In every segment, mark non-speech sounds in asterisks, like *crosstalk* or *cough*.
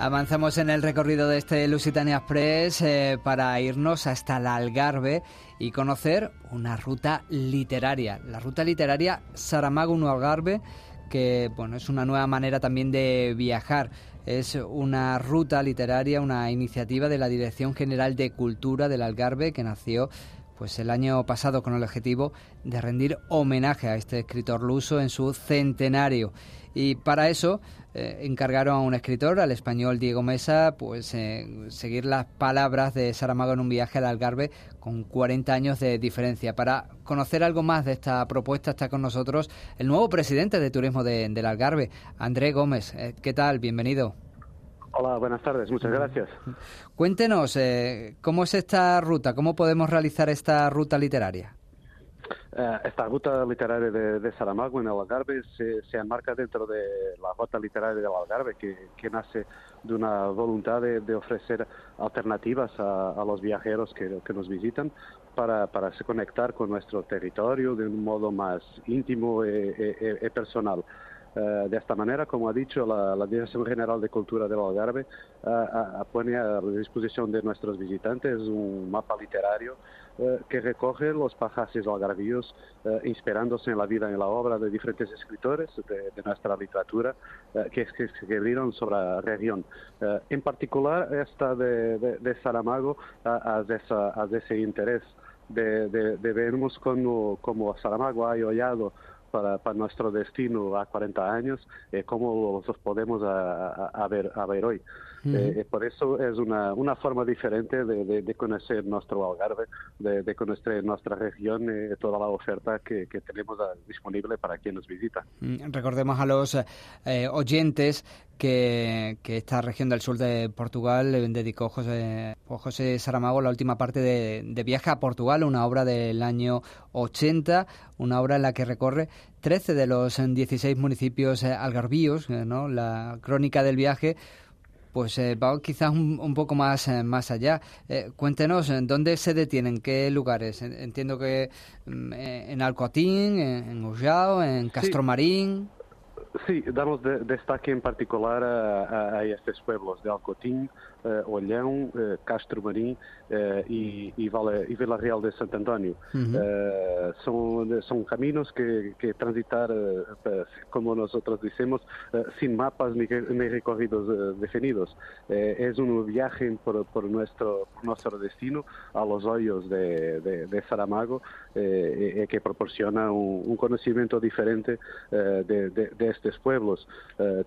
Avanzamos en el recorrido de este Lusitania Express eh, para irnos hasta el Algarve y conocer una ruta literaria, la ruta literaria Saramago no Algarve, que bueno, es una nueva manera también de viajar. Es una ruta literaria, una iniciativa de la Dirección General de Cultura del Algarve que nació pues el año pasado con el objetivo de rendir homenaje a este escritor luso en su centenario. Y para eso eh, encargaron a un escritor, al español Diego Mesa, pues eh, seguir las palabras de Saramago en un viaje al Algarve con 40 años de diferencia. Para conocer algo más de esta propuesta está con nosotros el nuevo presidente de turismo del Algarve, André Gómez. Eh, ¿Qué tal? Bienvenido. Hola, buenas tardes, muchas gracias. Cuéntenos, ¿cómo es esta ruta? ¿Cómo podemos realizar esta ruta literaria? Eh, esta ruta literaria de, Saramago en el Algarve se, se, enmarca dentro de la ruta literaria del Algarve, que, que nace de una voluntad de, ofrecer alternativas a, los viajeros que, nos visitan para, se conectar con nuestro territorio de un modo más íntimo y personal. Eh, de esta manera, como ha dicho la, Dirección General de Cultura del Algarve, uh, pone a disposición de nuestros visitantes un mapa literario eh, que recoge los pasajes algarvíos inspirándose en la vida y en la obra de diferentes escritores de, nuestra literatura que, que, escribieron sobre la región. en particular, esta de, de, Saramago a, ese interés de, vernos como, como Saramago ha hollado para, para, nuestro destino a 40 años, eh, cómo los podemos a, a, ver, a ver hoy. Eh, eh, por eso es una, una forma diferente de, de, conocer nuestro Algarve, de, de conocer nuestra región y toda la oferta que, que tenemos disponible para quien nos visita. Mm, recordemos a los oyentes que, que, esta región del sur de Portugal le dedicó José, José Saramago la última parte de, de, Viaje a Portugal, una obra del año 80, una obra en la que recorre 13 de los 16 municipios algarvíos, ¿no? la crónica del viaje pues eh, va quizás un, poco más, eh, más allá. Eh, cuéntenos, ¿en dónde se detienen? ¿Qué lugares? Entiendo que mm, en Alcoatín, en Ullao, en Castromarín. Sí, damos destaque en particular a, estos pueblos de Alcotín, uh, Olhão, uh, Castro Marim uh, e, e, vale, e Vila Real de Santo António. Uhum. Uh, são, são caminhos que, que transitar, como nós dissemos, sem mapas nem, nem recorridos definidos. é um viagem por, por, nosso, por nosso destino a los olhos de, de, de Saramago que proporciona um, um conhecimento diferente de, de, de, estes pueblos.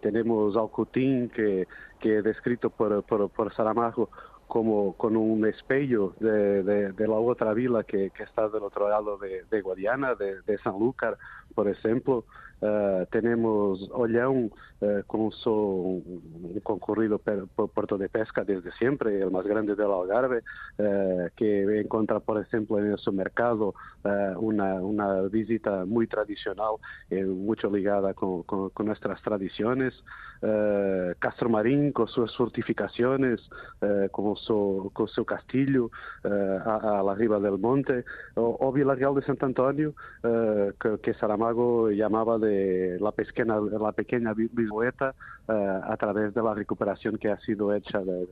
temos Alcutim, que que es descrito por, por, por Saramago como con un espejo de, de, la otra vila que, que, está del otro lado de, de Guadiana, de, de Sanlúcar, por ejemplo. Uh, tenemos Olhão uh, con su un concurrido puerto de pesca desde siempre, el más grande del Algarve, uh, que encuentra, por ejemplo, en su mercado una, una, visita muy tradicional, mucho ligada con, con, con nuestras tradiciones. Castro Marín con sus fortificaciones, con, su, con su castillo a, a, la riba del monte, o, o Vila Real de Santo Antonio, que, que Saramago llamaba de la pequeña, la pequeña eh, a través de la recuperación que ha sido hecha de,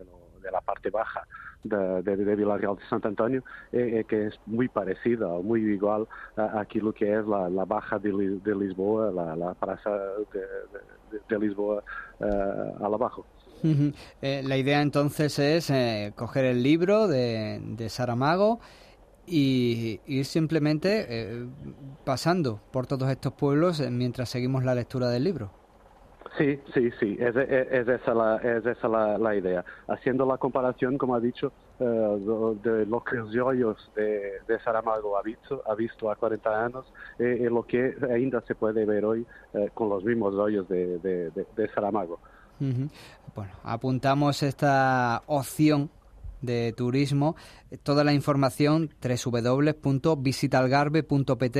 la parte baja de, de, de Villarreal de Santo Antonio, eh, eh, que es muy parecida o muy igual a, aquello que es la, baja de, Lisboa, la, la plaza de, Lisboa al abajo. la idea entonces es coger el libro de, de Saramago y ir simplemente eh, pasando por todos estos pueblos eh, mientras seguimos la lectura del libro. Sí, sí, sí, es, esa, la, es esa la, idea. Haciendo la comparación, como ha dicho, eh, de, lo que los hoyos de, de, Saramago ha visto, ha visto a 40 años y, lo que ainda se puede ver hoy eh, con los mismos hoyos de, de Saramago. Bueno, apuntamos esta opción de turismo. Toda la información www.visitalgarbe.pt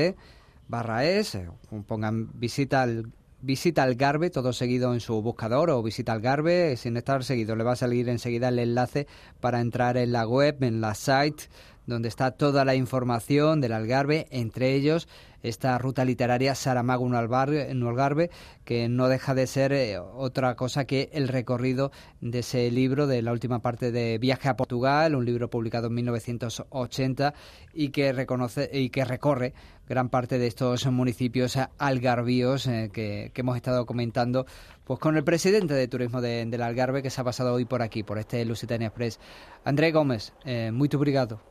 barra es, eh, pongan visita al visita todo seguido en su buscador o visita Algarve, sin estar seguido. Le va a salir enseguida el enlace para entrar en la web, en la site, donde está toda la información del Algarve, entre ellos esta ruta literaria Saramago en Algarve, que no deja de ser eh, otra cosa que el recorrido de ese libro de la última parte de Viaje a Portugal, un libro publicado en 1980 y que reconoce y que recorre gran parte de estos municipios algarvíos eh, que, hemos estado comentando pues con el presidente de turismo del Algarve que se ha pasado hoy por aquí, por este Lusitania Express. André Gómez, eh, muy obrigado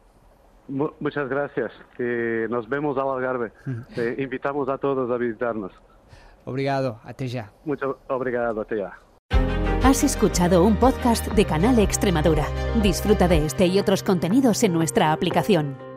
muchas gracias. nos vemos al Algarve. *laughs* invitamos a todos a visitarnos. Obrigado, hasta ya. Mucho obrigado, hasta ya. Has escuchado un podcast de Canal Extremadura. Disfruta de este y otros contenidos en nuestra aplicación.